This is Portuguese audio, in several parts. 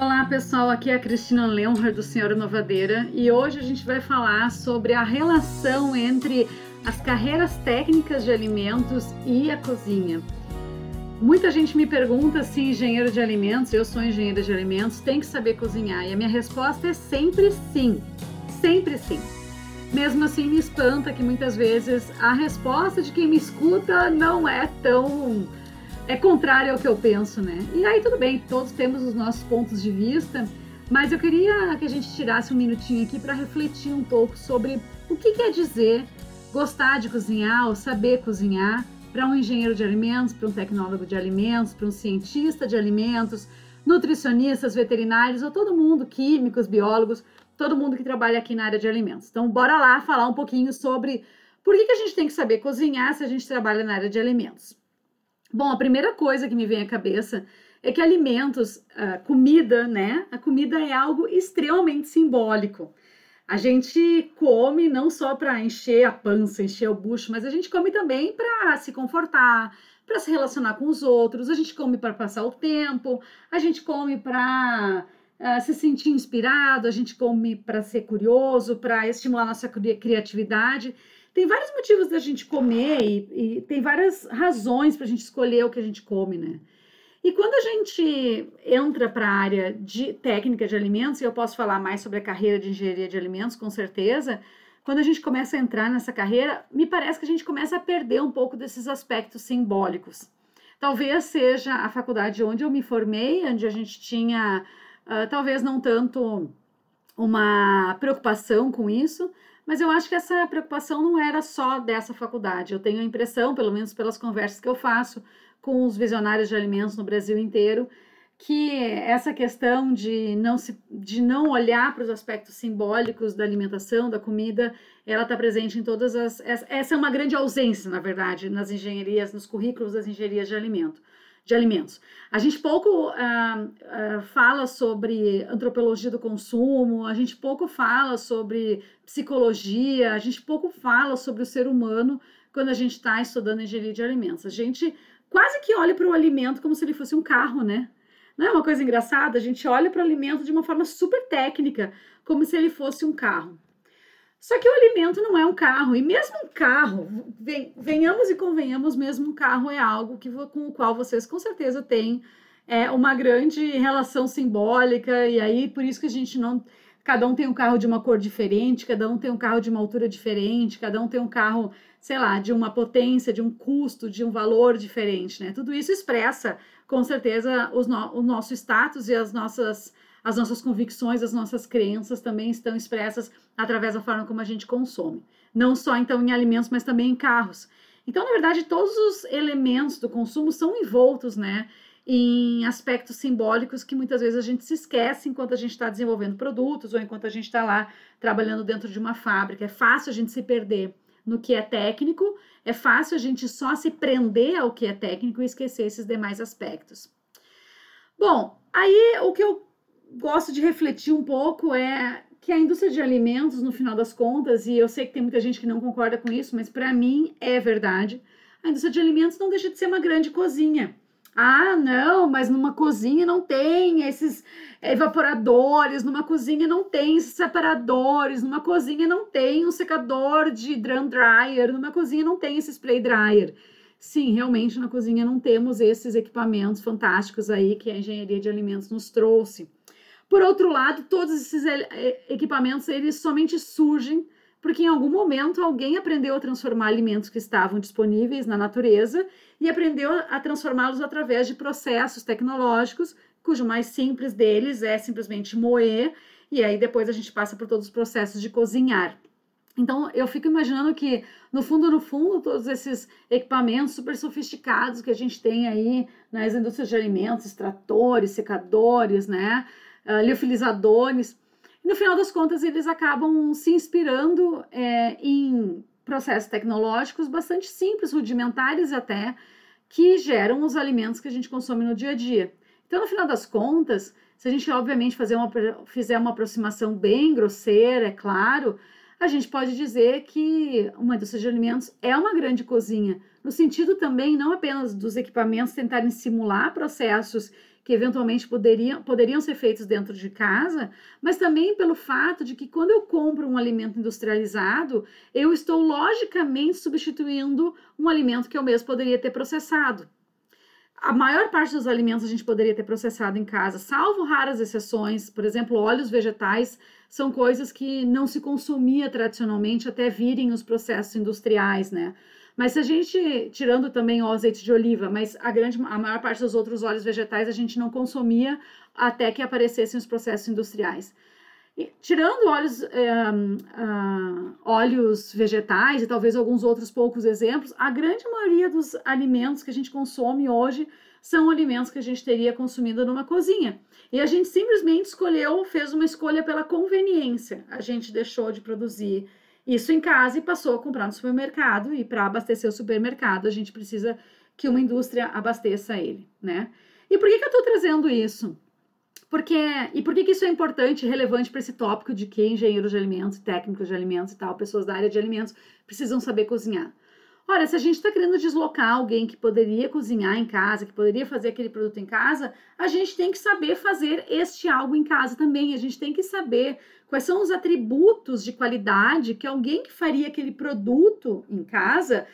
Olá pessoal, aqui é a Cristina Leonhard do Senhora Novadeira e hoje a gente vai falar sobre a relação entre as carreiras técnicas de alimentos e a cozinha. Muita gente me pergunta se engenheiro de alimentos, eu sou engenheira de alimentos, tem que saber cozinhar e a minha resposta é sempre sim, sempre sim. Mesmo assim, me espanta que muitas vezes a resposta de quem me escuta não é tão é contrário ao que eu penso, né? E aí tudo bem, todos temos os nossos pontos de vista, mas eu queria que a gente tirasse um minutinho aqui para refletir um pouco sobre o que quer dizer gostar de cozinhar ou saber cozinhar para um engenheiro de alimentos, para um tecnólogo de alimentos, para um cientista de alimentos, nutricionistas, veterinários ou todo mundo, químicos, biólogos, todo mundo que trabalha aqui na área de alimentos. Então, bora lá falar um pouquinho sobre por que, que a gente tem que saber cozinhar se a gente trabalha na área de alimentos. Bom, a primeira coisa que me vem à cabeça é que alimentos, comida, né? A comida é algo extremamente simbólico. A gente come não só para encher a pança, encher o bucho, mas a gente come também para se confortar, para se relacionar com os outros, a gente come para passar o tempo, a gente come para uh, ah, se sentir inspirado, a gente come para ser curioso, para estimular nossa criatividade. Tem vários motivos da gente comer e, e tem várias razões para a gente escolher o que a gente come, né? E quando a gente entra para a área de técnica de alimentos, e eu posso falar mais sobre a carreira de engenharia de alimentos, com certeza, quando a gente começa a entrar nessa carreira, me parece que a gente começa a perder um pouco desses aspectos simbólicos. Talvez seja a faculdade onde eu me formei, onde a gente tinha, uh, talvez não tanto uma preocupação com isso, mas eu acho que essa preocupação não era só dessa faculdade. Eu tenho a impressão, pelo menos pelas conversas que eu faço com os visionários de alimentos no Brasil inteiro, que essa questão de não, se, de não olhar para os aspectos simbólicos da alimentação, da comida, ela está presente em todas as. Essa é uma grande ausência, na verdade, nas engenharias, nos currículos das engenharias de alimento de alimentos. A gente pouco uh, uh, fala sobre antropologia do consumo, a gente pouco fala sobre psicologia, a gente pouco fala sobre o ser humano quando a gente está estudando engenharia de alimentos. A gente quase que olha para o alimento como se ele fosse um carro, né? Não é uma coisa engraçada? A gente olha para o alimento de uma forma super técnica, como se ele fosse um carro. Só que o alimento não é um carro, e mesmo um carro, venhamos e convenhamos, mesmo um carro é algo que, com o qual vocês com certeza têm é, uma grande relação simbólica, e aí por isso que a gente não. Cada um tem um carro de uma cor diferente, cada um tem um carro de uma altura diferente, cada um tem um carro, sei lá, de uma potência, de um custo, de um valor diferente, né? Tudo isso expressa, com certeza, no, o nosso status e as nossas as nossas convicções, as nossas crenças também estão expressas através da forma como a gente consome. Não só então em alimentos, mas também em carros. Então, na verdade, todos os elementos do consumo são envoltos, né, em aspectos simbólicos que muitas vezes a gente se esquece enquanto a gente está desenvolvendo produtos ou enquanto a gente está lá trabalhando dentro de uma fábrica. É fácil a gente se perder no que é técnico, é fácil a gente só se prender ao que é técnico e esquecer esses demais aspectos. Bom, aí o que eu gosto de refletir um pouco é que a indústria de alimentos, no final das contas, e eu sei que tem muita gente que não concorda com isso, mas para mim é verdade, a indústria de alimentos não deixa de ser uma grande cozinha. Ah, não, mas numa cozinha não tem esses evaporadores, numa cozinha não tem esses separadores, numa cozinha não tem um secador de drum dryer, numa cozinha não tem esse spray dryer. Sim, realmente na cozinha não temos esses equipamentos fantásticos aí que a engenharia de alimentos nos trouxe. Por outro lado, todos esses equipamentos eles somente surgem porque em algum momento alguém aprendeu a transformar alimentos que estavam disponíveis na natureza e aprendeu a transformá-los através de processos tecnológicos, cujo mais simples deles é simplesmente moer, e aí depois a gente passa por todos os processos de cozinhar. Então eu fico imaginando que no fundo, no fundo, todos esses equipamentos super sofisticados que a gente tem aí nas indústrias de alimentos, extratores, secadores, né? Uh, liofilizadores. no final das contas, eles acabam se inspirando é, em processos tecnológicos bastante simples, rudimentares até, que geram os alimentos que a gente consome no dia a dia. Então, no final das contas, se a gente obviamente fazer uma, fizer uma aproximação bem grosseira, é claro, a gente pode dizer que uma indústria de alimentos é uma grande cozinha, no sentido também não apenas dos equipamentos tentarem simular processos que eventualmente poderiam, poderiam ser feitos dentro de casa, mas também pelo fato de que quando eu compro um alimento industrializado, eu estou logicamente substituindo um alimento que eu mesmo poderia ter processado. A maior parte dos alimentos a gente poderia ter processado em casa, salvo raras exceções, por exemplo, óleos vegetais são coisas que não se consumia tradicionalmente até virem os processos industriais, né? Mas se a gente, tirando também o azeite de oliva, mas a grande, a maior parte dos outros óleos vegetais a gente não consumia até que aparecessem os processos industriais. E, tirando óleos, é, óleos vegetais e talvez alguns outros poucos exemplos, a grande maioria dos alimentos que a gente consome hoje são alimentos que a gente teria consumido numa cozinha. E a gente simplesmente escolheu, fez uma escolha pela conveniência. A gente deixou de produzir isso em casa e passou a comprar no supermercado. E para abastecer o supermercado, a gente precisa que uma indústria abasteça ele, né? E por que, que eu estou trazendo isso? Porque, e por que, que isso é importante e relevante para esse tópico de que engenheiros de alimentos, técnicos de alimentos e tal, pessoas da área de alimentos precisam saber cozinhar? Olha, se a gente está querendo deslocar alguém que poderia cozinhar em casa, que poderia fazer aquele produto em casa, a gente tem que saber fazer este algo em casa também. A gente tem que saber quais são os atributos de qualidade que alguém que faria aquele produto em casa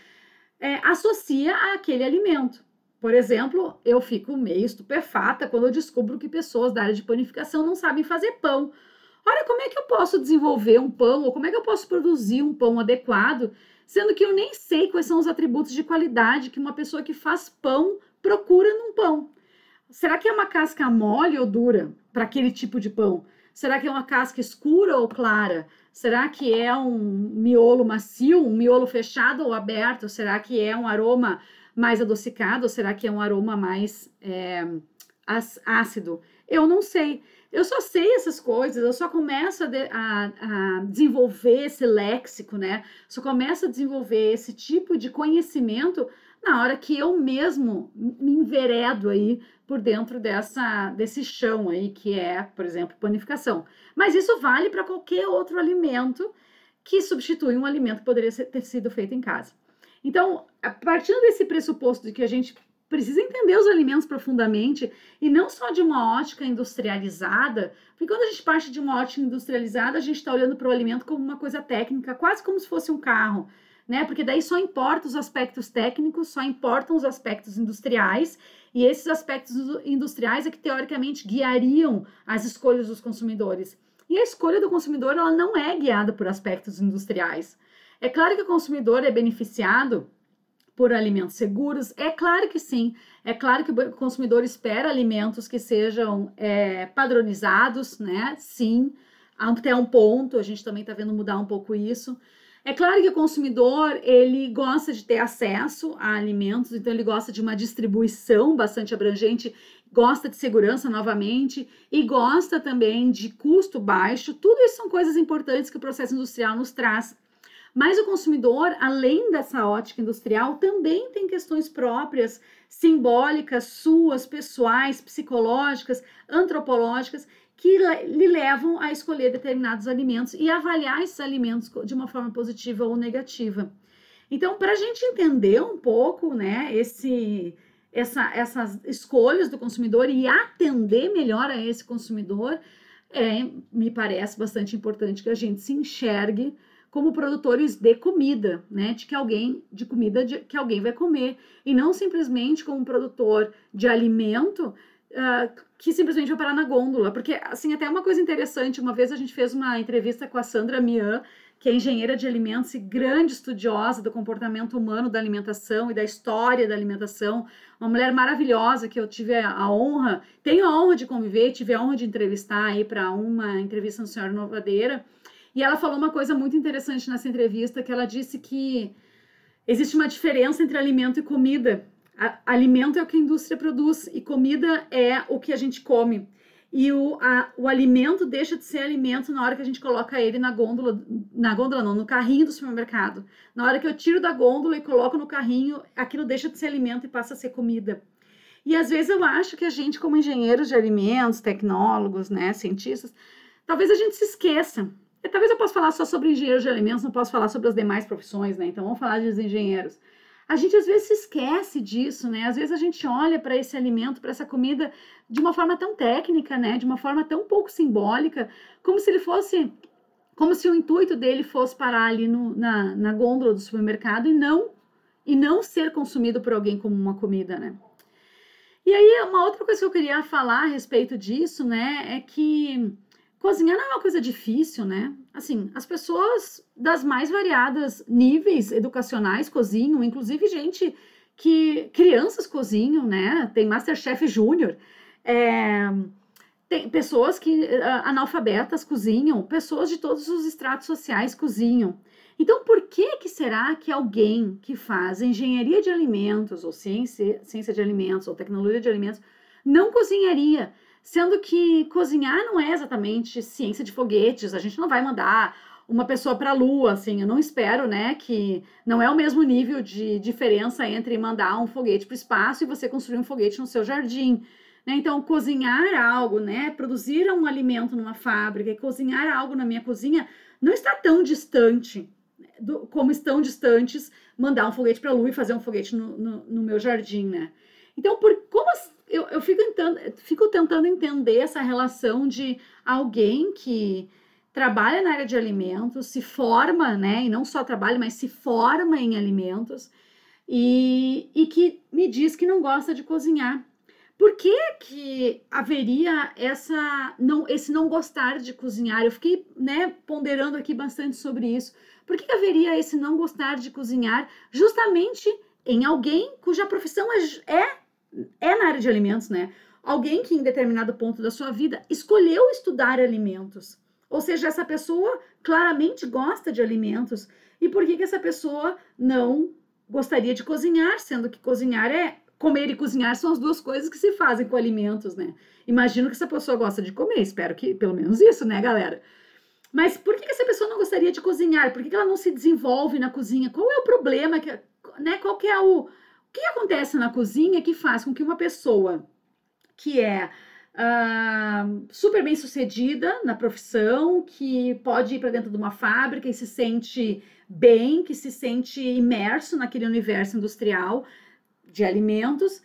é, associa àquele alimento. Por exemplo, eu fico meio estupefata quando eu descubro que pessoas da área de panificação não sabem fazer pão. Olha, como é que eu posso desenvolver um pão ou como é que eu posso produzir um pão adequado sendo que eu nem sei quais são os atributos de qualidade que uma pessoa que faz pão procura num pão. Será que é uma casca mole ou dura para aquele tipo de pão? Será que é uma casca escura ou clara? Será que é um miolo macio, um miolo fechado ou aberto? Será que é um aroma mais adocicado ou será que é um aroma mais é, ácido? Eu não sei. Eu só sei essas coisas, eu só começo a, de, a, a, desenvolver esse léxico, né? Só começo a desenvolver esse tipo de conhecimento na hora que eu mesmo me enveredo aí por dentro dessa, desse chão aí, que é, por exemplo, panificação. Mas isso vale para qualquer outro alimento que substitui um alimento que poderia ter sido feito em casa. Então, a partir desse pressuposto de que a gente precisa entender os alimentos profundamente e não só de uma ótica industrializada, porque quando a gente parte de uma ótica industrializada, a gente está olhando para o alimento como uma coisa técnica, quase como se fosse um carro, né? Porque daí só importa os aspectos técnicos, só importam os aspectos industriais, e esses aspectos industriais é que teoricamente guiariam as escolhas dos consumidores. E a escolha do consumidor ela não é guiada por aspectos industriais. É claro que o consumidor é beneficiado por alimentos seguros? É claro que sim. É claro que o consumidor espera alimentos que sejam é, padronizados, né? Sim, até um ponto. A gente também está vendo mudar um pouco isso. É claro que o consumidor ele gosta de ter acesso a alimentos, então ele gosta de uma distribuição bastante abrangente, gosta de segurança novamente e gosta também de custo baixo. Tudo isso são coisas importantes que o processo industrial nos traz. Mas o consumidor, além dessa ótica industrial, também tem questões próprias, simbólicas, suas, pessoais, psicológicas, antropológicas, que lhe levam a escolher determinados alimentos e avaliar esses alimentos de uma forma positiva ou negativa. Então, para a gente entender um pouco, né, esse, essa, essas escolhas do consumidor e atender melhor a esse consumidor, é, me parece bastante importante que a gente se enxergue como produtores de comida, né? De que alguém, de comida de, que alguém vai comer. E não simplesmente como produtor de alimento uh, que simplesmente vai parar na gôndola. Porque, assim, até uma coisa interessante, uma vez a gente fez uma entrevista com a Sandra Mian, que é engenheira de alimentos e grande estudiosa do comportamento humano da alimentação e da história da alimentação, uma mulher maravilhosa que eu tive a honra, tenho a honra de conviver, tive a honra de entrevistar aí para uma entrevista no Senhora Novadeira, e ela falou uma coisa muito interessante nessa entrevista, que ela disse que existe uma diferença entre alimento e comida. A, alimento é o que a indústria produz e comida é o que a gente come. E o, a, o alimento deixa de ser alimento na hora que a gente coloca ele na gôndola, na gôndola não, no carrinho do supermercado. Na hora que eu tiro da gôndola e coloco no carrinho, aquilo deixa de ser alimento e passa a ser comida. E às vezes eu acho que a gente, como engenheiros de alimentos, tecnólogos, né, cientistas, talvez a gente se esqueça talvez eu possa falar só sobre engenheiros de alimentos, não posso falar sobre as demais profissões, né? Então vamos falar dos engenheiros. A gente às vezes se esquece disso, né? Às vezes a gente olha para esse alimento, para essa comida de uma forma tão técnica, né? De uma forma tão pouco simbólica, como se ele fosse, como se o intuito dele fosse parar ali no, na, na gôndola do supermercado e não e não ser consumido por alguém como uma comida, né? E aí, uma outra coisa que eu queria falar a respeito disso, né, é que cozinhar não é uma coisa difícil, né? Assim, as pessoas das mais variadas níveis educacionais cozinham, inclusive gente que crianças cozinham, né? Tem Masterchef Júnior, é, tem pessoas que analfabetas cozinham, pessoas de todos os estratos sociais cozinham. Então, por que que será que alguém que faz engenharia de alimentos, ou ciência, ciência de alimentos, ou tecnologia de alimentos, não cozinharia? Sendo que cozinhar não é exatamente ciência de foguetes, a gente não vai mandar uma pessoa para a lua, assim, eu não espero, né, que não é o mesmo nível de diferença entre mandar um foguete para o espaço e você construir um foguete no seu jardim. Né? Então, cozinhar algo, né, produzir um alimento numa fábrica, cozinhar algo na minha cozinha, não está tão distante do, como estão distantes mandar um foguete para a Lua e fazer um foguete no, no, no, meu jardim, né? Então, por como eu, eu fico, tentando, fico tentando entender essa relação de alguém que trabalha na área de alimentos, se forma, né? E não só trabalha, mas se forma em alimentos e, e que me diz que não gosta de cozinhar. Por que, que haveria essa não esse não gostar de cozinhar? Eu fiquei né, ponderando aqui bastante sobre isso. Por que, que haveria esse não gostar de cozinhar justamente em alguém cuja profissão é, é, é na área de alimentos, né? Alguém que em determinado ponto da sua vida escolheu estudar alimentos. Ou seja, essa pessoa claramente gosta de alimentos. E por que, que essa pessoa não gostaria de cozinhar, sendo que cozinhar é comer e cozinhar são as duas coisas que se fazem com alimentos, né? Imagino que essa pessoa gosta de comer, espero que pelo menos isso, né, galera? Mas por que essa pessoa não gostaria de cozinhar? Por que ela não se desenvolve na cozinha? Qual é o problema? Que, né, qual que é o... Que acontece na cozinha que faz com que uma pessoa que é uh, super bem sucedida na profissão, que pode ir para dentro de uma fábrica e se sente bem, que se sente imerso naquele universo industrial de alimentos,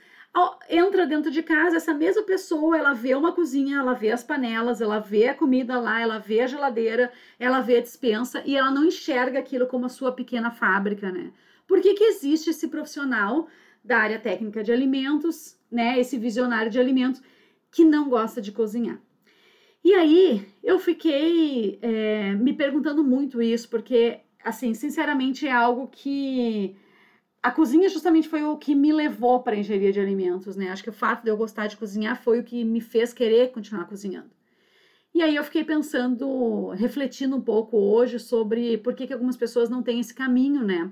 entra dentro de casa, essa mesma pessoa, ela vê uma cozinha, ela vê as panelas, ela vê a comida lá, ela vê a geladeira, ela vê a dispensa e ela não enxerga aquilo como a sua pequena fábrica, né? Por que, que existe esse profissional da área técnica de alimentos, né? Esse visionário de alimentos que não gosta de cozinhar? E aí eu fiquei é, me perguntando muito isso, porque, assim, sinceramente é algo que a cozinha justamente foi o que me levou para a engenharia de alimentos, né? Acho que o fato de eu gostar de cozinhar foi o que me fez querer continuar cozinhando. E aí eu fiquei pensando, refletindo um pouco hoje sobre por que, que algumas pessoas não têm esse caminho, né?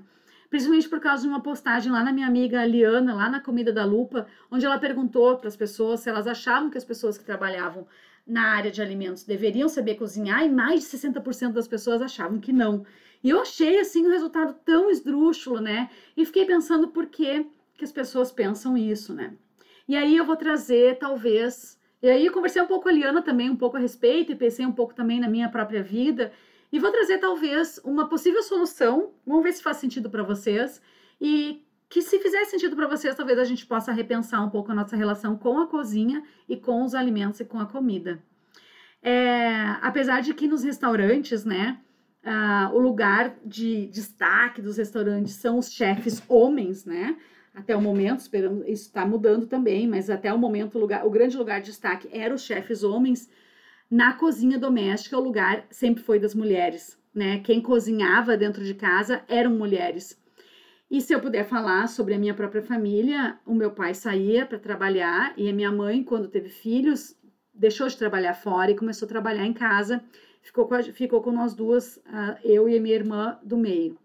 Principalmente por causa de uma postagem lá na minha amiga Liana, lá na Comida da Lupa, onde ela perguntou para as pessoas se elas achavam que as pessoas que trabalhavam na área de alimentos deveriam saber cozinhar e mais de 60% das pessoas achavam que não. E eu achei assim o um resultado tão esdrúxulo, né? E fiquei pensando por que, que as pessoas pensam isso, né? E aí eu vou trazer, talvez. E aí eu conversei um pouco com a Liana também, um pouco a respeito, e pensei um pouco também na minha própria vida. E vou trazer, talvez, uma possível solução. Vamos ver se faz sentido para vocês. E que, se fizer sentido para vocês, talvez a gente possa repensar um pouco a nossa relação com a cozinha e com os alimentos e com a comida. É, apesar de que nos restaurantes, né, uh, o lugar de destaque dos restaurantes são os chefes homens, né? Até o momento, esperando, isso está mudando também, mas até o momento o, lugar, o grande lugar de destaque era os chefes homens. Na cozinha doméstica, o lugar sempre foi das mulheres, né? Quem cozinhava dentro de casa eram mulheres. E se eu puder falar sobre a minha própria família, o meu pai saía para trabalhar e a minha mãe, quando teve filhos, deixou de trabalhar fora e começou a trabalhar em casa ficou com, a, ficou com nós duas, eu e a minha irmã do meio.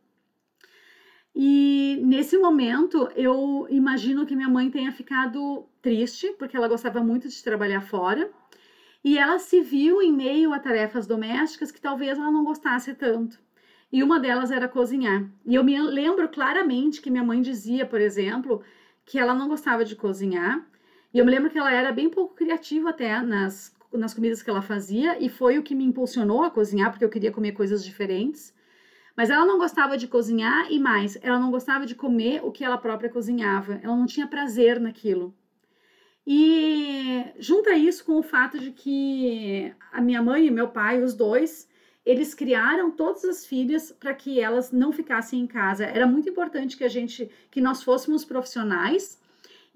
E nesse momento eu imagino que minha mãe tenha ficado triste, porque ela gostava muito de trabalhar fora, e ela se viu em meio a tarefas domésticas que talvez ela não gostasse tanto. E uma delas era cozinhar. E eu me lembro claramente que minha mãe dizia, por exemplo, que ela não gostava de cozinhar. E eu me lembro que ela era bem pouco criativa até nas nas comidas que ela fazia e foi o que me impulsionou a cozinhar, porque eu queria comer coisas diferentes. Mas ela não gostava de cozinhar e mais, ela não gostava de comer o que ela própria cozinhava. Ela não tinha prazer naquilo. E junta isso com o fato de que a minha mãe e meu pai, os dois, eles criaram todas as filhas para que elas não ficassem em casa. Era muito importante que a gente, que nós fôssemos profissionais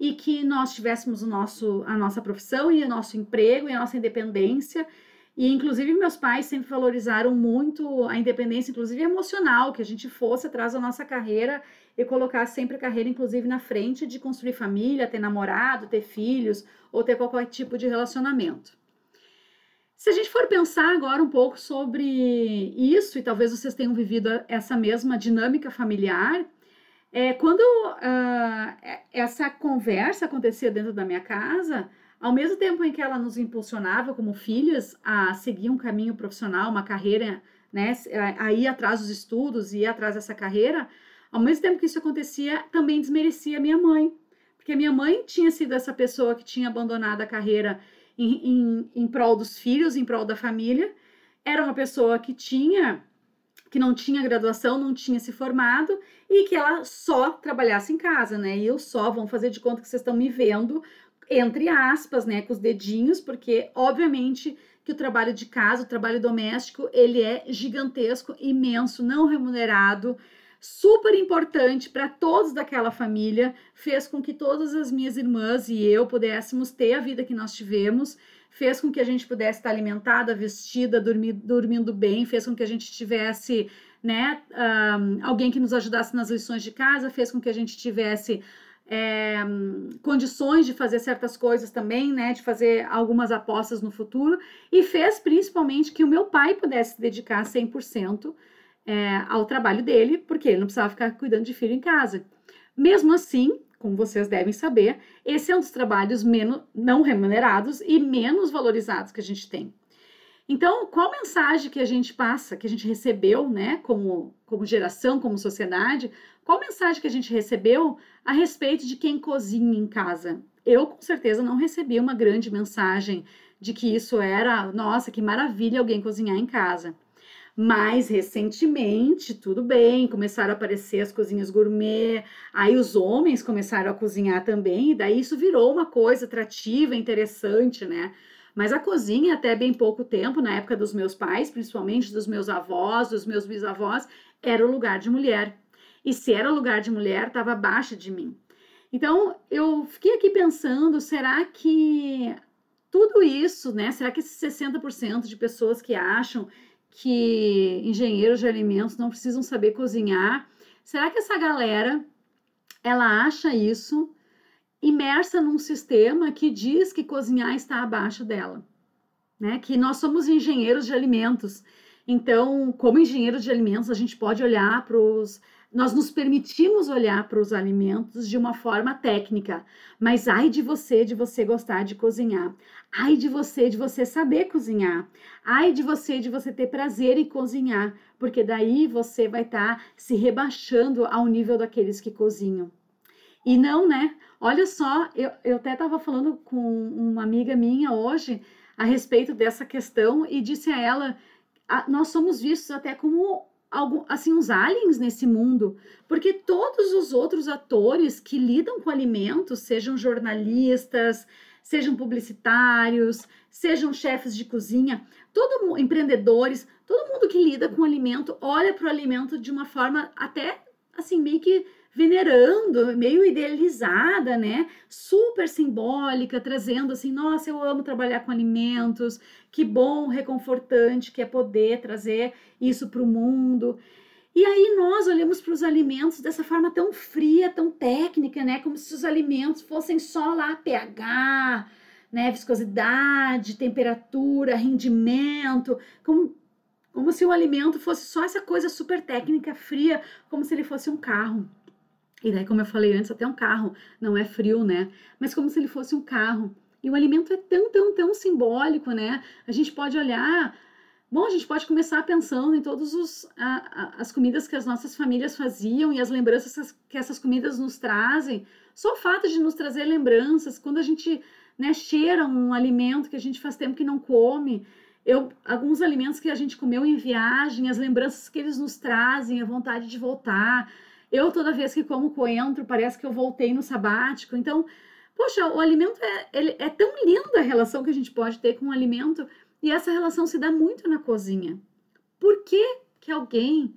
e que nós tivéssemos o nosso, a nossa profissão e o nosso emprego e a nossa independência. E, inclusive, meus pais sempre valorizaram muito a independência, inclusive emocional, que a gente fosse atrás da nossa carreira e colocar sempre a carreira, inclusive, na frente de construir família, ter namorado, ter filhos ou ter qualquer tipo de relacionamento. Se a gente for pensar agora um pouco sobre isso, e talvez vocês tenham vivido essa mesma dinâmica familiar, é, quando uh, essa conversa acontecia dentro da minha casa, ao mesmo tempo em que ela nos impulsionava como filhas a seguir um caminho profissional, uma carreira, né, a ir atrás dos estudos, ir atrás dessa carreira, ao mesmo tempo que isso acontecia, também desmerecia minha mãe, porque minha mãe tinha sido essa pessoa que tinha abandonado a carreira em, em, em prol dos filhos, em prol da família, era uma pessoa que tinha que não tinha graduação, não tinha se formado e que ela só trabalhasse em casa, né? E eu só, vão fazer de conta que vocês estão me vendo, entre aspas, né, com os dedinhos, porque obviamente que o trabalho de casa, o trabalho doméstico, ele é gigantesco, imenso, não remunerado, super importante para todos daquela família, fez com que todas as minhas irmãs e eu pudéssemos ter a vida que nós tivemos fez com que a gente pudesse estar alimentada, vestida, dormir, dormindo bem, fez com que a gente tivesse né, um, alguém que nos ajudasse nas lições de casa, fez com que a gente tivesse é, condições de fazer certas coisas também, né, de fazer algumas apostas no futuro, e fez principalmente que o meu pai pudesse se dedicar 100% é, ao trabalho dele, porque ele não precisava ficar cuidando de filho em casa. Mesmo assim, como vocês devem saber, esse é um dos trabalhos menos não remunerados e menos valorizados que a gente tem. Então, qual mensagem que a gente passa, que a gente recebeu, né, como, como geração, como sociedade, qual mensagem que a gente recebeu a respeito de quem cozinha em casa? Eu, com certeza, não recebi uma grande mensagem de que isso era, nossa, que maravilha alguém cozinhar em casa. Mais recentemente, tudo bem, começaram a aparecer as cozinhas gourmet, aí os homens começaram a cozinhar também, e daí isso virou uma coisa atrativa, interessante, né? Mas a cozinha, até bem pouco tempo, na época dos meus pais, principalmente dos meus avós, dos meus bisavós, era o lugar de mulher. E se era lugar de mulher, estava abaixo de mim. Então, eu fiquei aqui pensando, será que tudo isso, né? Será que esses 60% de pessoas que acham que engenheiros de alimentos não precisam saber cozinhar. Será que essa galera ela acha isso imersa num sistema que diz que cozinhar está abaixo dela, né? Que nós somos engenheiros de alimentos. Então, como engenheiros de alimentos, a gente pode olhar para os nós nos permitimos olhar para os alimentos de uma forma técnica, mas ai de você de você gostar de cozinhar. Ai de você de você saber cozinhar. Ai de você de você ter prazer em cozinhar, porque daí você vai estar tá se rebaixando ao nível daqueles que cozinham. E não, né? Olha só, eu, eu até estava falando com uma amiga minha hoje a respeito dessa questão e disse a ela: nós somos vistos até como algum, assim, uns aliens nesse mundo, porque todos os outros atores que lidam com alimentos, sejam jornalistas, sejam publicitários, sejam chefes de cozinha, todo empreendedores, todo mundo que lida com alimento olha para o alimento de uma forma até assim meio que venerando, meio idealizada, né? Super simbólica, trazendo assim, nossa, eu amo trabalhar com alimentos, que bom, reconfortante que é poder trazer isso para o mundo. E aí nós olhamos para os alimentos dessa forma tão fria, tão técnica, né? Como se os alimentos fossem só lá pH, né? Viscosidade, temperatura, rendimento, como, como se o alimento fosse só essa coisa super técnica, fria, como se ele fosse um carro. E daí, como eu falei antes, até um carro não é frio, né? Mas como se ele fosse um carro. E o alimento é tão, tão, tão simbólico, né? A gente pode olhar Bom, a gente pode começar pensando em todas as comidas que as nossas famílias faziam e as lembranças que essas comidas nos trazem. Só o fato de nos trazer lembranças, quando a gente né, cheira um alimento que a gente faz tempo que não come, eu, alguns alimentos que a gente comeu em viagem, as lembranças que eles nos trazem, a vontade de voltar. Eu, toda vez que como coentro, parece que eu voltei no sabático. Então, poxa, o alimento é, ele, é tão linda a relação que a gente pode ter com o alimento e essa relação se dá muito na cozinha. Por que, que alguém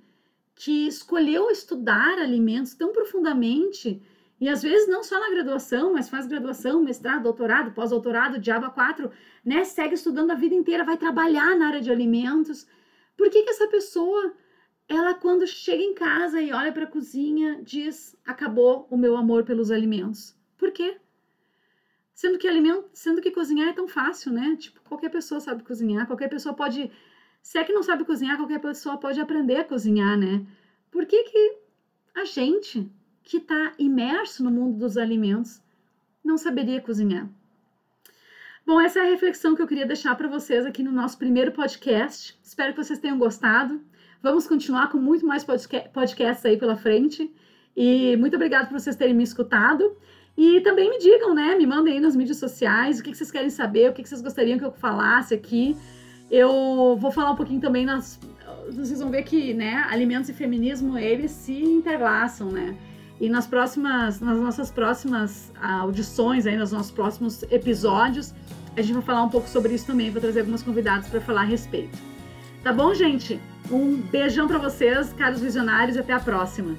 que escolheu estudar alimentos tão profundamente, e às vezes não só na graduação, mas faz graduação, mestrado, doutorado, pós-doutorado, diaba 4, né, segue estudando a vida inteira, vai trabalhar na área de alimentos. Por que, que essa pessoa, ela quando chega em casa e olha para a cozinha, diz: acabou o meu amor pelos alimentos? Por quê? Sendo que alimento, sendo que cozinhar é tão fácil, né? Tipo, qualquer pessoa sabe cozinhar, qualquer pessoa pode. Se é que não sabe cozinhar, qualquer pessoa pode aprender a cozinhar, né? Por que, que a gente que está imerso no mundo dos alimentos não saberia cozinhar? Bom, essa é a reflexão que eu queria deixar para vocês aqui no nosso primeiro podcast. Espero que vocês tenham gostado. Vamos continuar com muito mais podcasts aí pela frente. E muito obrigada por vocês terem me escutado. E também me digam, né? Me mandem aí nas mídias sociais o que, vocês querem saber, o que, vocês gostariam que eu falasse aqui. Eu vou falar um pouquinho também nas. Vocês vão ver que, né, alimentos e feminismo, eles se interlaçam, né? E nas próximas, nas nossas próximas audições, aí, nos nossos próximos episódios, a gente vai falar um pouco sobre isso também. Vou trazer algumas convidadas para falar a respeito. Tá bom, gente? Um beijão para vocês, caros visionários, e até a próxima.